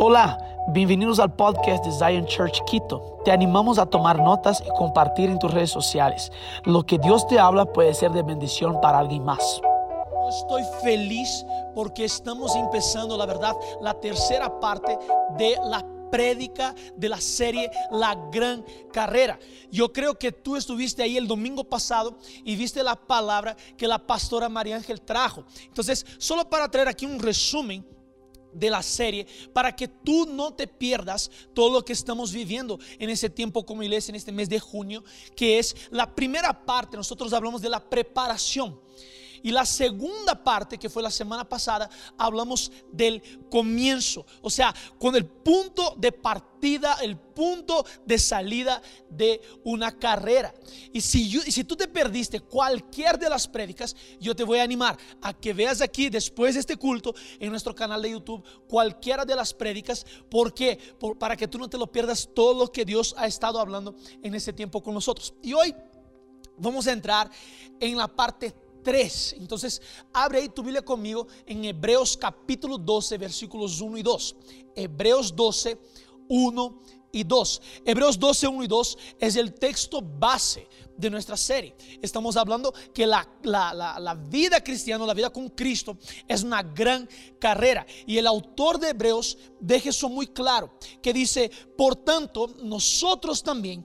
Hola, bienvenidos al podcast de Zion Church Quito. Te animamos a tomar notas y compartir en tus redes sociales. Lo que Dios te habla puede ser de bendición para alguien más. Estoy feliz porque estamos empezando, la verdad, la tercera parte de la prédica de la serie La Gran Carrera. Yo creo que tú estuviste ahí el domingo pasado y viste la palabra que la pastora María Ángel trajo. Entonces, solo para traer aquí un resumen de la serie para que tú no te pierdas todo lo que estamos viviendo en ese tiempo como iglesia, en este mes de junio, que es la primera parte, nosotros hablamos de la preparación. Y la segunda parte, que fue la semana pasada, hablamos del comienzo, o sea, con el punto de partida, el punto de salida de una carrera. Y si, si tú te perdiste cualquier de las prédicas, yo te voy a animar a que veas aquí, después de este culto, en nuestro canal de YouTube, cualquiera de las prédicas, porque para que tú no te lo pierdas todo lo que Dios ha estado hablando en ese tiempo con nosotros. Y hoy vamos a entrar en la parte 3. Entonces, abre ahí tu Biblia conmigo en Hebreos capítulo 12, versículos 1 y 2. Hebreos 12, 1 y 2. Hebreos 12, 1 y 2 es el texto base de nuestra serie. Estamos hablando que la, la, la, la, vida cristiana, la vida con Cristo, es una gran carrera. Y el autor de Hebreos deja eso muy claro, que dice, por tanto, nosotros también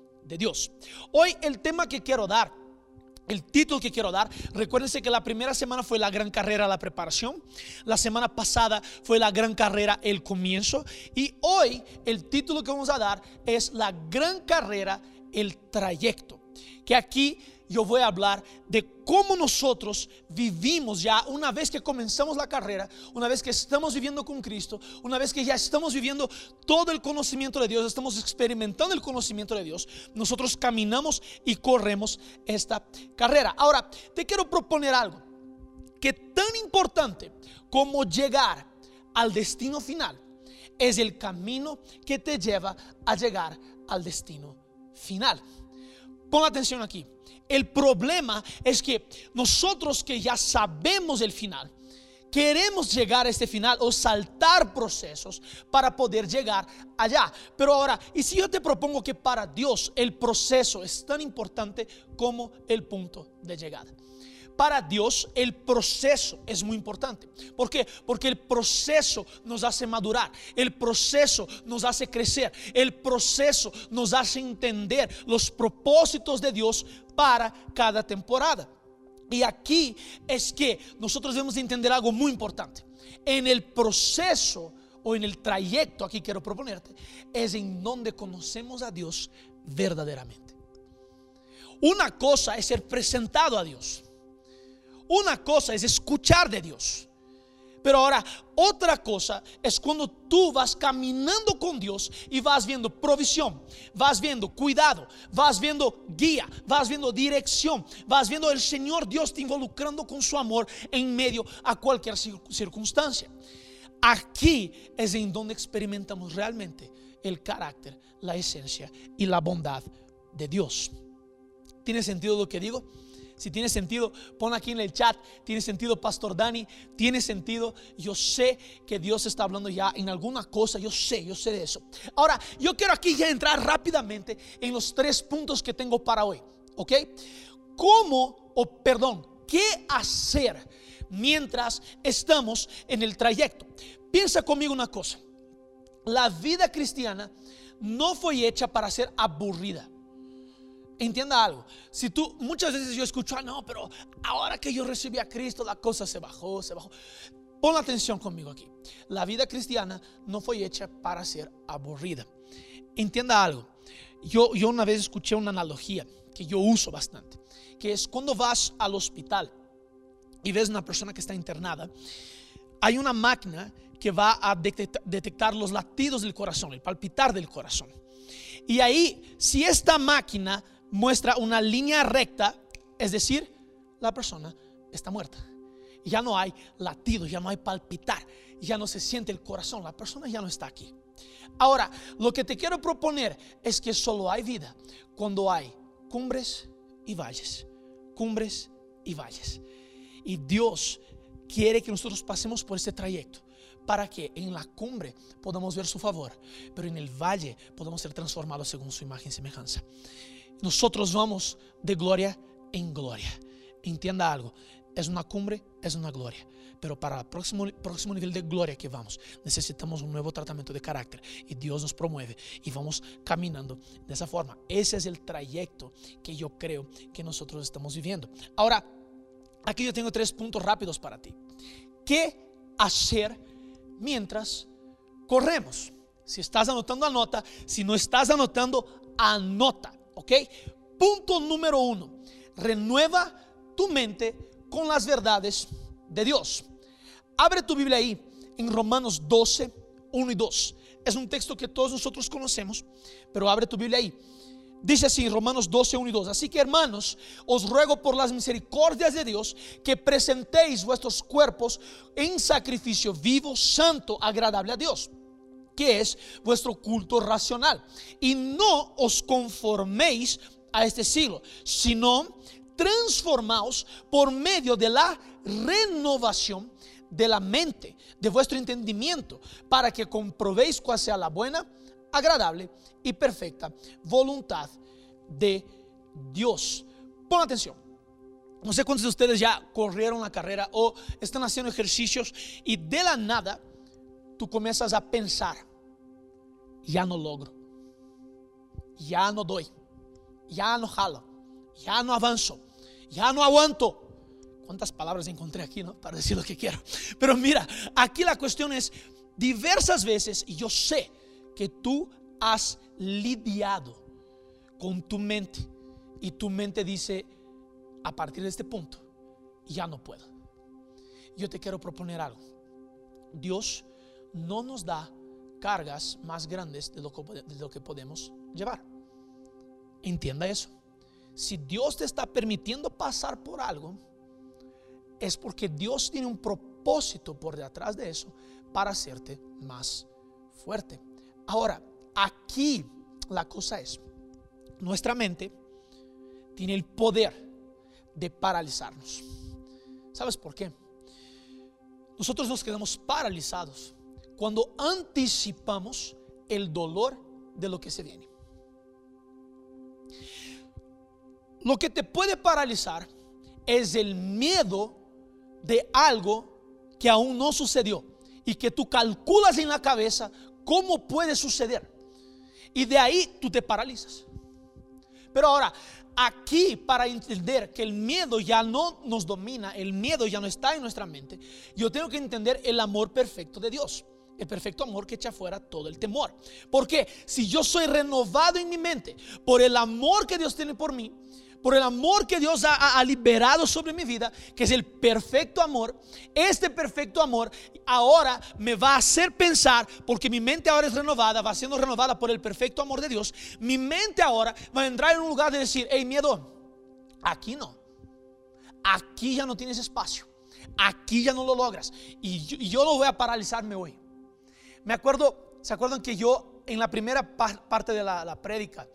de Dios. Hoy el tema que quiero dar el título que quiero dar, recuérdense que la primera semana fue la gran carrera, la preparación. La semana pasada fue la gran carrera, el comienzo. Y hoy el título que vamos a dar es la gran carrera, el trayecto. Que aquí yo voy a hablar de cómo nosotros vivimos ya una vez que comenzamos la carrera, una vez que estamos viviendo con Cristo, una vez que ya estamos viviendo todo el conocimiento de Dios, estamos experimentando el conocimiento de Dios, nosotros caminamos y corremos esta carrera. Ahora, te quiero proponer algo, que tan importante como llegar al destino final es el camino que te lleva a llegar al destino final. Pon atención aquí. El problema es que nosotros que ya sabemos el final, queremos llegar a este final o saltar procesos para poder llegar allá. Pero ahora, ¿y si yo te propongo que para Dios el proceso es tan importante como el punto de llegada? Para Dios el proceso es muy importante. ¿Por qué? Porque el proceso nos hace madurar, el proceso nos hace crecer, el proceso nos hace entender los propósitos de Dios para cada temporada. Y aquí es que nosotros debemos entender algo muy importante. En el proceso o en el trayecto, aquí quiero proponerte, es en donde conocemos a Dios verdaderamente. Una cosa es ser presentado a Dios. Una cosa es escuchar de Dios. Pero ahora, otra cosa es cuando tú vas caminando con Dios y vas viendo provisión, vas viendo cuidado, vas viendo guía, vas viendo dirección, vas viendo el Señor Dios te involucrando con su amor en medio a cualquier circunstancia. Aquí es en donde experimentamos realmente el carácter, la esencia y la bondad de Dios. ¿Tiene sentido lo que digo? Si tiene sentido, pon aquí en el chat. Tiene sentido, Pastor Dani. Tiene sentido. Yo sé que Dios está hablando ya en alguna cosa. Yo sé, yo sé de eso. Ahora, yo quiero aquí ya entrar rápidamente en los tres puntos que tengo para hoy. ¿Ok? ¿Cómo, o perdón, qué hacer mientras estamos en el trayecto? Piensa conmigo una cosa. La vida cristiana no fue hecha para ser aburrida. Entienda algo. Si tú, muchas veces yo escucho, ah, no, pero ahora que yo recibí a Cristo, la cosa se bajó, se bajó. Pon atención conmigo aquí. La vida cristiana no fue hecha para ser aburrida. Entienda algo. Yo, yo una vez escuché una analogía que yo uso bastante, que es cuando vas al hospital y ves una persona que está internada, hay una máquina que va a detectar los latidos del corazón, el palpitar del corazón. Y ahí, si esta máquina muestra una línea recta, es decir, la persona está muerta. Ya no hay latidos, ya no hay palpitar, ya no se siente el corazón, la persona ya no está aquí. Ahora, lo que te quiero proponer es que solo hay vida cuando hay cumbres y valles, cumbres y valles. Y Dios quiere que nosotros pasemos por este trayecto para que en la cumbre podamos ver su favor, pero en el valle podamos ser transformados según su imagen y semejanza. Nosotros vamos de gloria en gloria. Entienda algo, es una cumbre, es una gloria. Pero para el próximo, próximo nivel de gloria que vamos, necesitamos un nuevo tratamiento de carácter. Y Dios nos promueve y vamos caminando de esa forma. Ese es el trayecto que yo creo que nosotros estamos viviendo. Ahora, aquí yo tengo tres puntos rápidos para ti. ¿Qué hacer mientras corremos? Si estás anotando, anota. Si no estás anotando, anota. ¿Ok? Punto número uno. Renueva tu mente con las verdades de Dios. Abre tu Biblia ahí en Romanos 12, 1 y 2. Es un texto que todos nosotros conocemos, pero abre tu Biblia ahí. Dice así Romanos 12, 1 y 2. Así que hermanos, os ruego por las misericordias de Dios que presentéis vuestros cuerpos en sacrificio vivo, santo, agradable a Dios, que es vuestro culto racional. Y no os conforméis a este siglo, sino transformaos por medio de la renovación de la mente, de vuestro entendimiento, para que comprobéis cuál sea la buena, agradable y perfecta voluntad de Dios. Pon atención. No sé cuántos de ustedes ya corrieron la carrera o están haciendo ejercicios y de la nada tú comienzas a pensar, ya no logro, ya no doy, ya no jalo, ya no avanzo, ya no aguanto. ¿Cuántas palabras encontré aquí? Para decir lo que quiero. Pero mira, aquí la cuestión es diversas veces, yo sé que tú has lidiado con tu mente y tu mente dice, a partir de este punto, ya no puedo. Yo te quiero proponer algo. Dios no nos da cargas más grandes de lo que, podemos llevar. Entienda eso. Si Dios te está permitiendo pasar por algo, es porque Dios tiene un propósito por detrás de eso para hacerte más fuerte. Ahora, aquí la cosa es, nuestra mente tiene el poder de paralizarnos. ¿Sabes por qué? Nosotros nos quedamos paralizados cuando anticipamos el dolor de lo que se viene. Lo que te puede paralizar es el miedo de algo que aún no sucedió y que tú calculas en la cabeza cómo puede suceder. Y de ahí tú te paralizas. Pero ahora, aquí para entender que el miedo ya no nos domina, el miedo ya no está en nuestra mente, yo tengo que entender el amor perfecto de Dios. El perfecto amor que echa fuera todo el temor. Porque si yo soy renovado en mi mente por el amor que Dios tiene por mí, por el amor que Dios ha, liberado sobre mi vida, que es el perfecto amor, este perfecto amor ahora me va a hacer pensar, porque mi mente ahora es renovada, va siendo renovada por el perfecto amor de Dios, mi mente ahora va a entrar en un lugar de decir, hey miedo, aquí no, aquí ya no tienes espacio, aquí ya no lo logras, y yo, no voy a paralizarme hoy. Me acuerdo, ¿se acuerdan que yo en la primera parte de la, la prédica,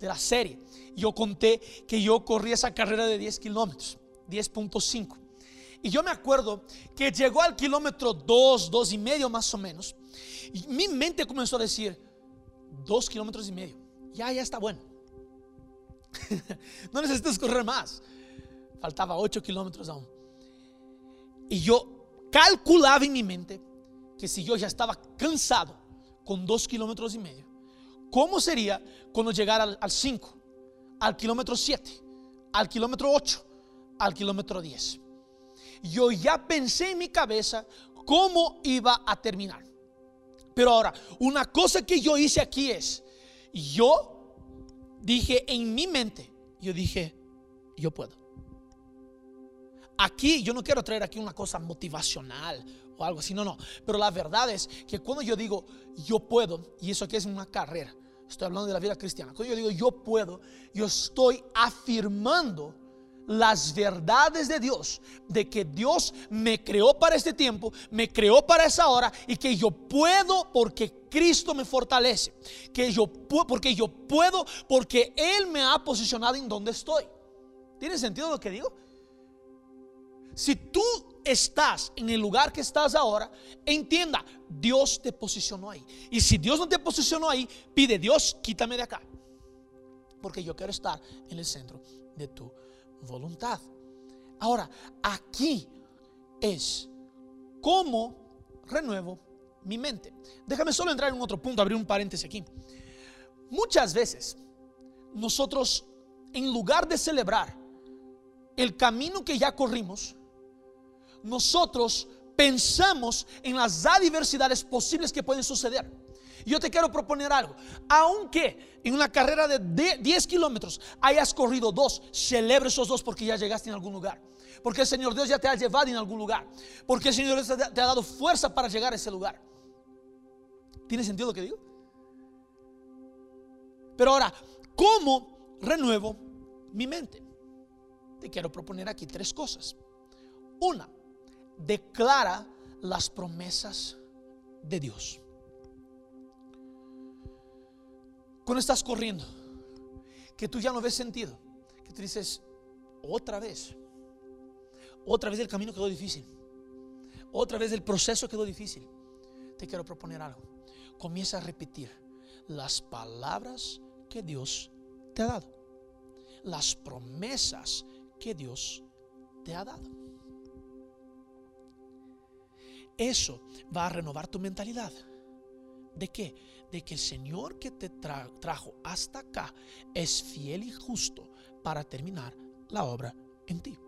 de la serie, yo conté que yo corrí esa carrera de 10 kilómetros, 10.5. Y yo me acuerdo que llegó al kilómetro 2, 2 y medio más o menos. Y mi mente comenzó a decir, 2 kilómetros y medio, ya, ya está bueno. no necesitas correr más. Faltaba 8 kilómetros aún. Y yo calculaba en mi mente que si yo ya estaba cansado con 2 kilómetros y medio, ¿cómo sería cuando llegara al 5? al kilómetro 7, al kilómetro 8, al kilómetro 10. Yo ya pensé en mi cabeza cómo iba a terminar. Pero ahora, una cosa que yo hice aquí es, yo dije en mi mente, yo dije, yo puedo. Aquí yo no quiero traer aquí una cosa motivacional o algo así, no, no. Pero la verdad es que cuando yo digo yo puedo, y eso aquí es una carrera, estoy hablando de la vida cristiana, cuando yo digo yo puedo, yo estoy afirmando las verdades de Dios, de que Dios me creó para este tiempo, me creó para esa hora y que yo puedo porque Cristo me fortalece, que yo porque yo puedo porque Él me ha posicionado en donde estoy. ¿Tiene sentido lo que digo? Si tú estás en el lugar que estás ahora, entienda, Dios te posicionó ahí. Y si Dios no te posicionó ahí, pide, Dios, quítame de acá. Porque yo quiero estar en el centro de tu voluntad. Ahora, aquí es cómo renuevo mi mente. Déjame solo entrar en otro punto, abrir un paréntesis aquí. Muchas veces nosotros, en lugar de celebrar el camino que ya corrimos, nosotros pensamos en las adversidades posibles que pueden suceder. Yo te quiero proponer algo. Aunque en una carrera de 10 kilómetros hayas corrido dos, celebre esos dos porque ya llegaste en algún lugar. Porque el Señor Dios ya te ha llevado en algún lugar. Porque el Señor Dios te ha dado fuerza para llegar a ese lugar. ¿Tiene sentido lo que digo? Pero ahora, ¿cómo renuevo mi mente? Te quiero proponer aquí tres cosas. Una, declara las promesas de Dios. Cuando estás corriendo, que tú ya no ves sentido, que tú dices, otra vez, otra vez el camino quedó difícil, otra vez el proceso quedó difícil, te quiero proponer algo. Comienza a repetir las palabras que Dios te ha dado, las promesas que Dios te ha dado. Eso va a renovar tu mentalidad. ¿De qué? De que el Señor que te trajo hasta acá es fiel y justo para terminar la obra en ti.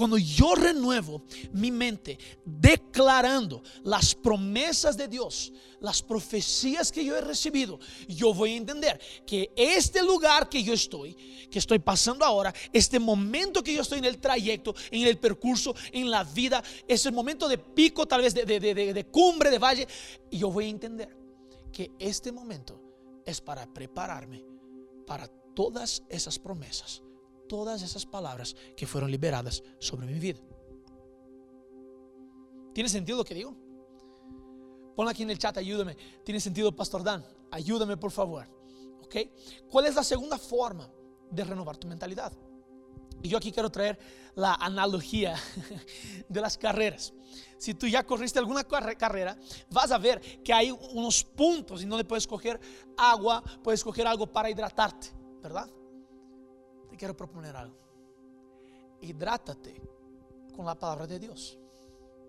Cuando yo renuevo mi mente declarando las promesas de Dios, las profecías que yo he recibido, yo voy a entender que este lugar que yo estoy, que estoy pasando ahora, este momento que yo estoy en el trayecto, en el percurso, en la vida, ese momento de pico, tal vez de, de cumbre, de valle, yo voy a entender que este momento es para prepararme para todas esas promesas todas esas palabras que fueron liberadas sobre mi vida. ¿Tiene sentido lo que digo? Ponlo aquí en el chat, ayúdame. ¿Tiene sentido, Pastor Dan? Ayúdame, por favor. ¿Ok? ¿Cuál es la segunda forma de renovar tu mentalidad? Y yo aquí quiero traer la analogía de las carreras. Si tú ya corriste alguna carrera, vas a ver que hay unos puntos y no le puedes coger agua, puedes coger algo para hidratarte, ¿verdad? Quiero proponer algo. Hidrátate con la palabra de Dios.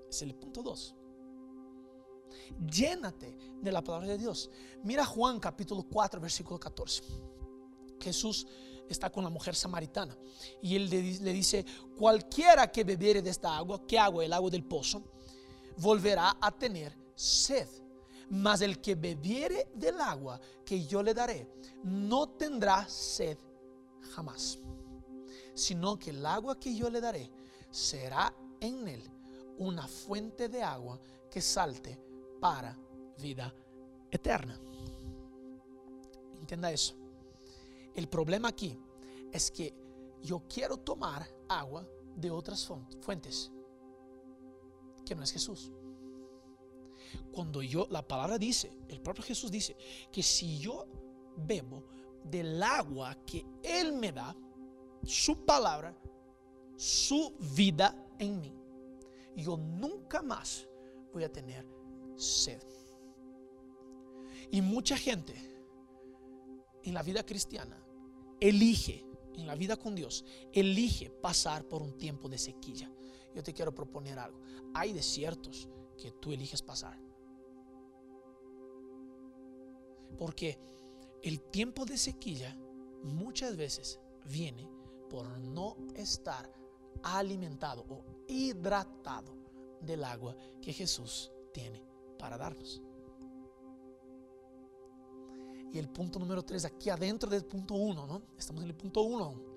Es el punto 2. Llénate de la palabra de Dios. Mira Juan capítulo 4, versículo 14. Jesús está con la mujer samaritana y él le, dice, cualquiera que bebiere de esta agua, ¿qué agua? El agua del pozo, volverá a tener sed. Mas el que bebiere del agua que yo le daré, no tendrá sed jamás, sino que el agua que yo le daré será en él una fuente de agua que salte para vida eterna. Entienda eso. El problema aquí es que yo quiero tomar agua de otras fuentes que no es Jesús. Cuando yo, la palabra dice, el propio Jesús dice que si yo bebo del agua que Él me da, su palabra, su vida en mí, yo nunca más voy a tener sed. Y mucha gente en la vida cristiana elige, en la vida con Dios, elige pasar por un tiempo de sequía. Yo te quiero proponer algo. Hay desiertos que tú eliges pasar. Porque el tiempo de sequía muchas veces viene por no estar alimentado o hidratado del agua que Jesús tiene para darnos. Y el punto número tres, aquí adentro del punto uno, ¿no? Estamos en el punto uno.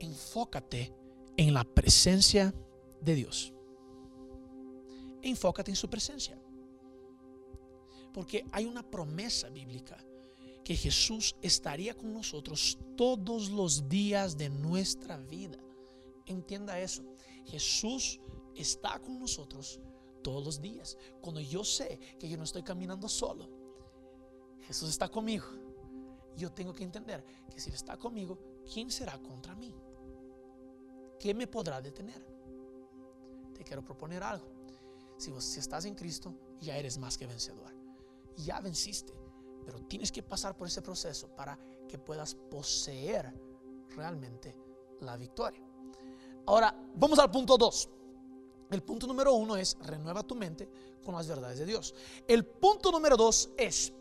enfócate en la presencia de Dios. Enfócate en su presencia. Porque hay una promesa bíblica que Jesús estaría con nosotros todos los días de nuestra vida. Entienda eso. Jesús está con nosotros todos los días. Cuando yo sé que yo no estoy caminando solo, Jesús está conmigo. Yo tengo que entender que si Él está conmigo, ¿quién será contra mí? ¿Qué me podrá detener? Te quiero proponer algo. Si, si estás en Cristo, ya eres más que vencedor. Ya venciste. Pero tienes que pasar por ese proceso para que puedas poseer realmente la victoria. Ahora, vamos al punto 2. El punto número uno es renueva tu mente con las verdades de Dios. El punto número dos es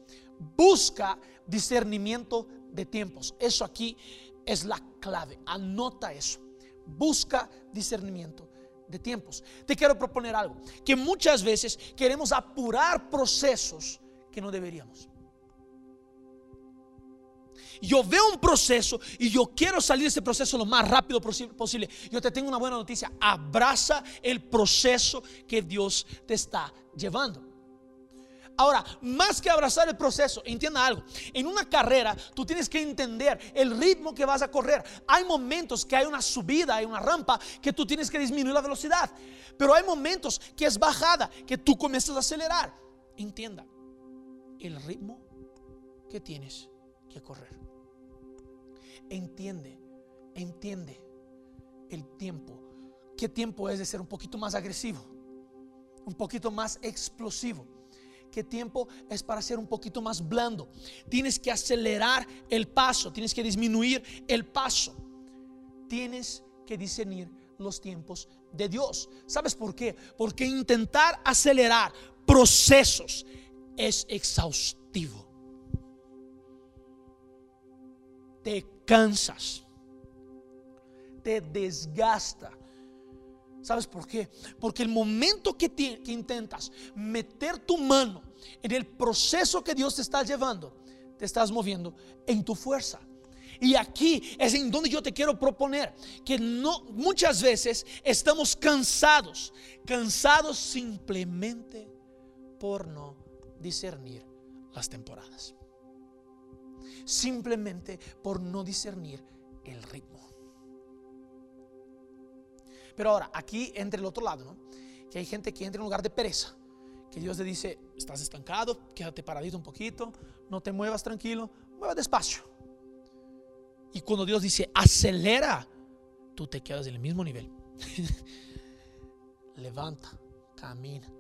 busca discernimiento de tiempos. Eso aquí es la clave. Anota eso. Busca discernimiento de tiempos. Te quiero proponer algo, que muchas veces queremos apurar procesos que no deberíamos. Yo veo un proceso y yo quiero salir de ese proceso lo más rápido posible. Yo te tengo una buena noticia. Abraza el proceso que Dios te está llevando. Ahora, más que abrazar el proceso, entienda algo. En una carrera, tú tienes que entender el ritmo que vas a correr. Hay momentos que hay una subida, hay una rampa, que tú tienes que disminuir la velocidad. Pero hay momentos que es bajada, que tú comienzas a acelerar. Entienda el ritmo que tienes que correr. Entiende, entiende el tiempo. ¿Qué tiempo es de ser un poquito más agresivo? Un poquito más explosivo qué tiempo es para ser un poquito más blando. Tienes que acelerar el paso, tienes que disminuir el paso. Tienes que discernir los tiempos de Dios. ¿Sabes por qué? Porque intentar acelerar procesos es exhaustivo. Te cansas, te desgasta ¿Sabes por qué? Porque el momento que, que intentas meter tu mano en el proceso que Dios te está llevando, te estás moviendo en tu fuerza. Y aquí es en donde yo te quiero proponer que no muchas veces estamos cansados, cansados simplemente por no discernir las temporadas. Simplemente por no discernir el ritmo. Pero ahora, aquí entre el otro lado. Que hay gente que entra en un lugar de pereza. Que Dios le dice, estás estancado, quédate paradito un poquito, no te muevas tranquilo, mueva despacio. Y cuando Dios dice, acelera, tú te quedas en el mismo nivel. Levanta, camina.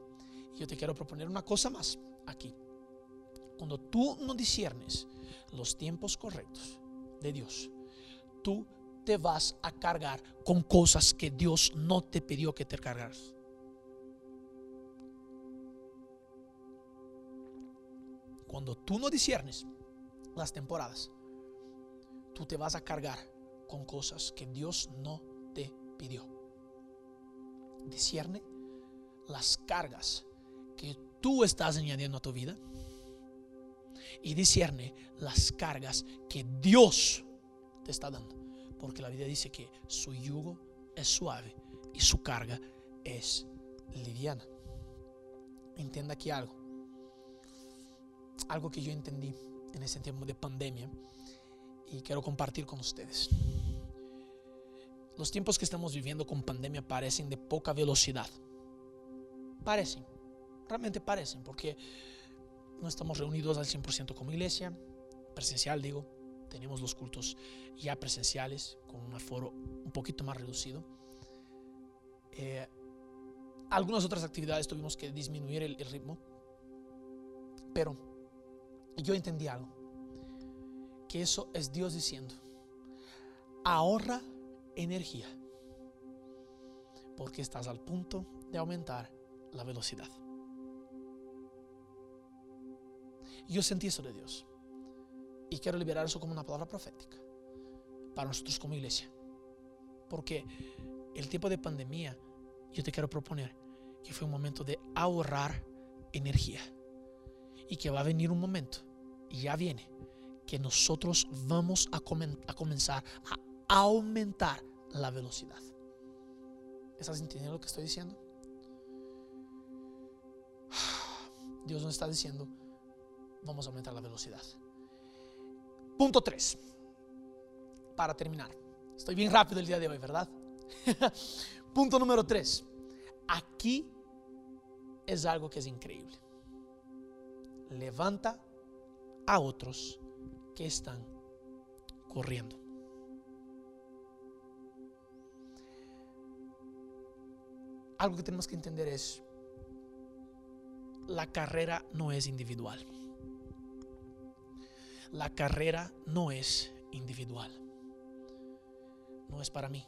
Yo te quiero proponer una cosa más aquí. Cuando tú no disiernes los tiempos correctos de Dios, tú te vas a cargar con cosas que Dios no te pidió que te cargaras. Cuando tú no disiernes las temporadas, tú te vas a cargar con cosas que Dios no te pidió. Discierne las cargas que tú estás añadiendo a tu vida y discierne las cargas que Dios te está dando. Porque la Biblia dice que su yugo es suave y su carga es liviana. Entienda aquí algo. Algo que yo entendí en ese tiempo de pandemia y quiero compartir con ustedes. Los tiempos que estamos viviendo con pandemia parecen de poca velocidad. Parecen, realmente parecen, porque no estamos reunidos al 100% como iglesia, presencial digo, tenemos los cultos ya presenciales con un aforo un poquito más reducido. Eh, algunas otras actividades tuvimos que disminuir el, el ritmo, pero yo entendí algo, que eso es Dios diciendo, ahorra energía, porque estás al punto de aumentar la velocidad. Yo sentí eso de Dios. Y quiero liberar eso como una palabra profética para nosotros como iglesia. Porque el tiempo de pandemia, yo te quiero proponer que fue un momento de ahorrar energía. Y que va a venir un momento, y ya viene, que nosotros vamos a, a comenzar a aumentar la velocidad. ¿Estás entendiendo lo que estoy diciendo? Dios nos está diciendo, vamos a aumentar la velocidad. Punto 3. Para terminar. Estoy bien rápido el día de hoy, ¿verdad? Punto número 3. Aquí es algo que es increíble. Levanta a otros que están corriendo. Algo que tenemos que entender es, la carrera no es individual. La carrera no es individual. No es para mí.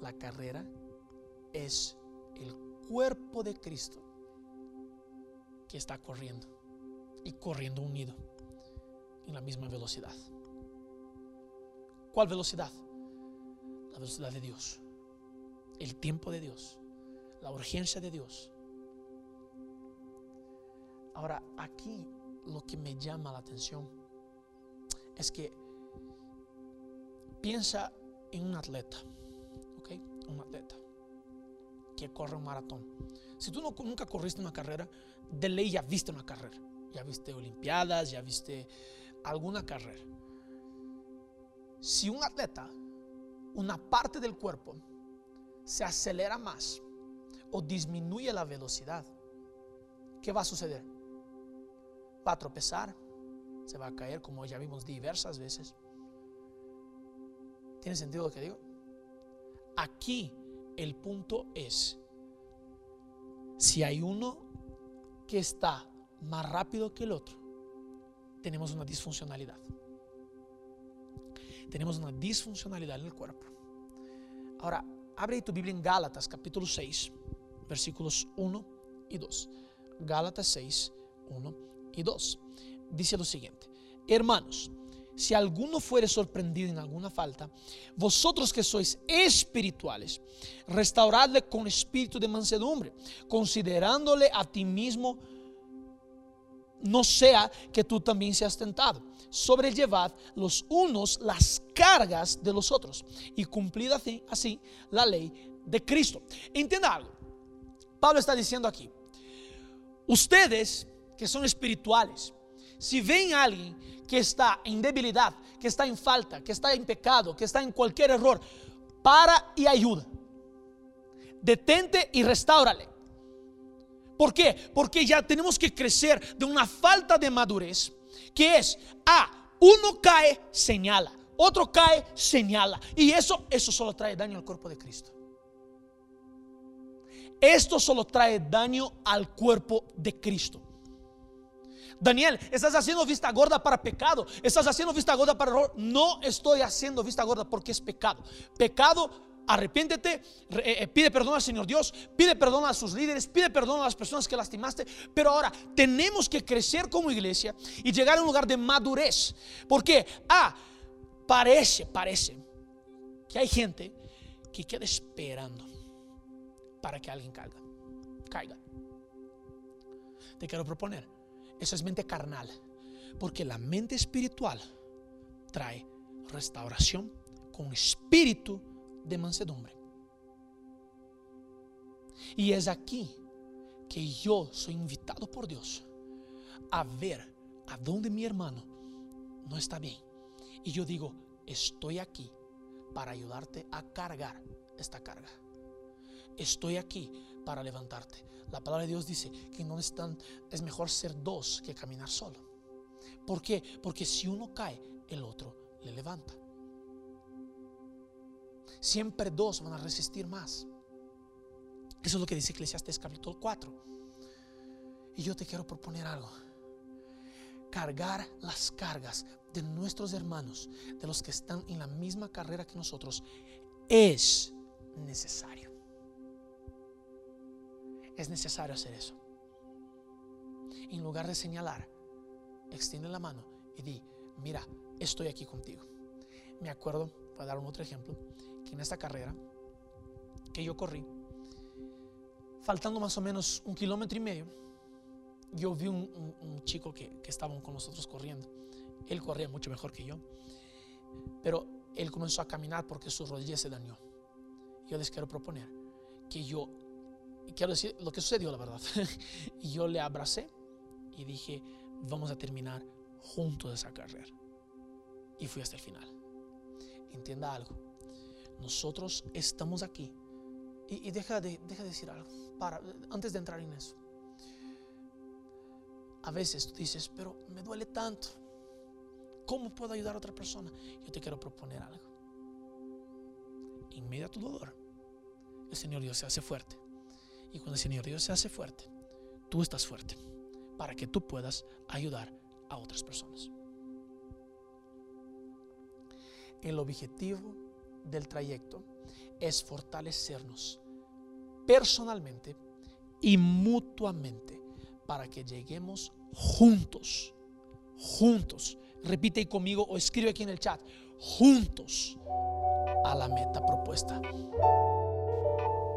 La carrera es el cuerpo de Cristo que está corriendo y corriendo unido en la misma velocidad. ¿Cuál velocidad? La velocidad de Dios, el tiempo de Dios, la urgencia de Dios. Ahora, aquí lo que me llama la atención es que piensa en un atleta, ¿ok? Un atleta que corre un maratón. Si tú no, nunca corriste una carrera, de ley ya viste una carrera. Ya viste Olimpiadas, ya viste alguna carrera. Si un atleta, una parte del cuerpo, se acelera más o disminuye la velocidad, ¿qué va a suceder? Va a tropezar, se va a caer, como ya vimos diversas veces. ¿Tiene sentido lo que digo? Aquí el punto es, si hay uno que está más rápido que el otro, tenemos una disfuncionalidad. Tenemos una disfuncionalidad en el cuerpo. Ahora, abre tu Biblia en Gálatas capítulo 6, versículos 1 y 2. Gálatas 6, 1 y 2. Dice lo siguiente, hermanos, si alguno fuere sorprendido en alguna falta, vosotros que sois espirituales, restauradle con espíritu de mansedumbre, considerándole a ti mismo, no sea que tú también seas tentado. Sobrellevad los unos las cargas de los otros y cumplid así, la ley de Cristo. Entienda algo. Pablo está diciendo aquí, ustedes que son espirituales, si ven a alguien que está en debilidad, que está en falta, que está en pecado, que está en cualquier error, para y ayuda. Detente y restáurale. ¿Por qué? Porque ya tenemos que crecer de una falta de madurez, que es, ah, uno cae, señala, otro cae, señala. Y eso, eso solo trae daño al cuerpo de Cristo. Esto solo trae daño al cuerpo de Cristo. Daniel, estás haciendo vista gorda para pecado. Estás haciendo vista gorda para error. No estoy haciendo vista gorda porque es pecado. Pecado, arrepiéntete, eh, eh, pide perdón al Señor Dios, pide perdón a sus líderes, pide perdón a las personas que lastimaste. Pero ahora tenemos que crecer como iglesia y llegar a un lugar de madurez. Porque, ah, parece, parece que hay gente que queda esperando para que alguien caiga. Caiga. Te quiero proponer eso es mente carnal. Porque la mente espiritual trae restauración con espíritu de mansedumbre. Y es aquí que yo soy invitado por Dios a ver a dónde mi hermano no está bien. Y yo digo, estoy aquí para ayudarte a cargar esta carga. Estoy aquí para levantarte. La palabra de Dios dice que no están, es mejor ser dos que caminar solo. ¿Por qué? Porque si uno cae, el otro le levanta. Siempre dos van a resistir más. Eso es lo que dice Eclesiastes capítulo 4. Y yo te quiero proponer algo. Cargar las cargas de nuestros hermanos, de los que están en la misma carrera que nosotros, es necesario. Es necesario hacer eso. En lugar de señalar, extiende la mano y di, mira, estoy aquí contigo. Me acuerdo, para dar un otro ejemplo, que en esta carrera que yo corrí, faltando más o menos un kilómetro y medio, yo vi un, chico que, que estaba con nosotros corriendo. Él corría mucho mejor que yo. Pero él comenzó a caminar porque su rodilla se dañó. Yo les quiero proponer que yo, quiero decir lo que sucedió, la verdad. y yo le abracé y dije, vamos a terminar juntos esa carrera. Y fui hasta el final. Entienda algo. Nosotros estamos aquí. Y, deja, de, deja de decir algo antes de entrar en eso. A veces tú dices, pero me duele tanto. ¿Cómo puedo ayudar a otra persona? Yo te quiero proponer algo. En medio de tu dolor, el Señor Dios se hace fuerte. Y cuando el Señor Dios se hace fuerte, tú estás fuerte para que tú puedas ayudar a otras personas. El objetivo del trayecto es fortalecernos personalmente y mutuamente para que lleguemos juntos, juntos. Repite conmigo o escribe aquí en el chat, juntos a la meta propuesta.